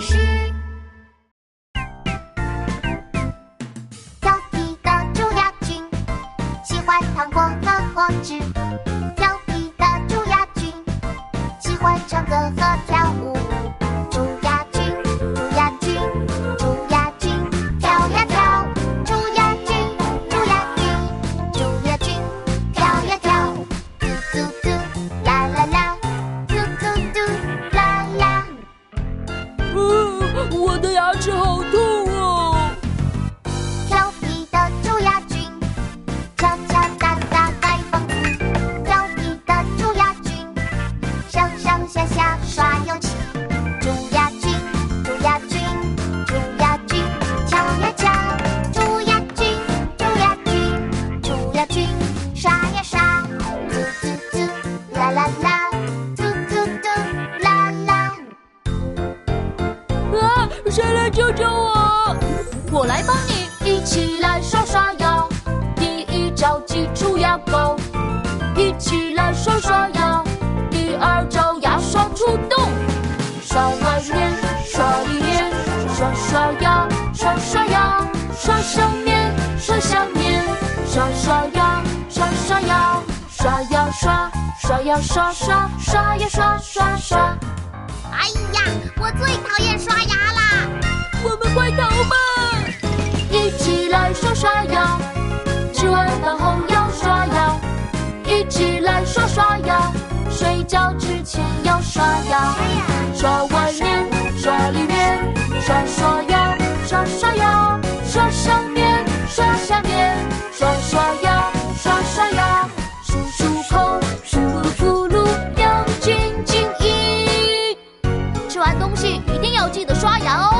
是。调皮的蛀牙菌喜欢糖果和果汁。我的牙齿好痛。谁来救救我？我来帮你，一起来刷刷牙。第一招挤出牙膏，一起来刷刷牙。第二招牙刷出动，刷外面，刷里面，刷刷牙，刷刷牙，刷上面，刷下面，刷刷牙，刷刷牙，刷呀刷，刷呀刷刷，刷呀刷刷刷。哎呀，我最刷外面，刷里面，刷刷牙，刷刷牙，刷上面，刷下面，刷刷牙，刷刷牙，漱漱口，咕噜咕噜，要精精一。吃完东西一定要记得刷牙哦。